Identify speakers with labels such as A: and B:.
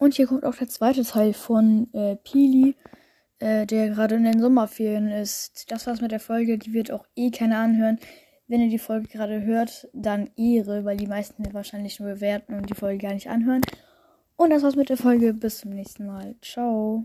A: Und hier kommt auch der zweite Teil von äh, Pili, äh, der gerade in den Sommerferien ist. Das war's mit der Folge. Die wird auch eh keiner anhören. Wenn ihr die Folge gerade hört, dann Ehre, weil die meisten wahrscheinlich nur bewerten und die Folge gar nicht anhören. Und das war's mit der Folge. Bis zum nächsten Mal. Ciao.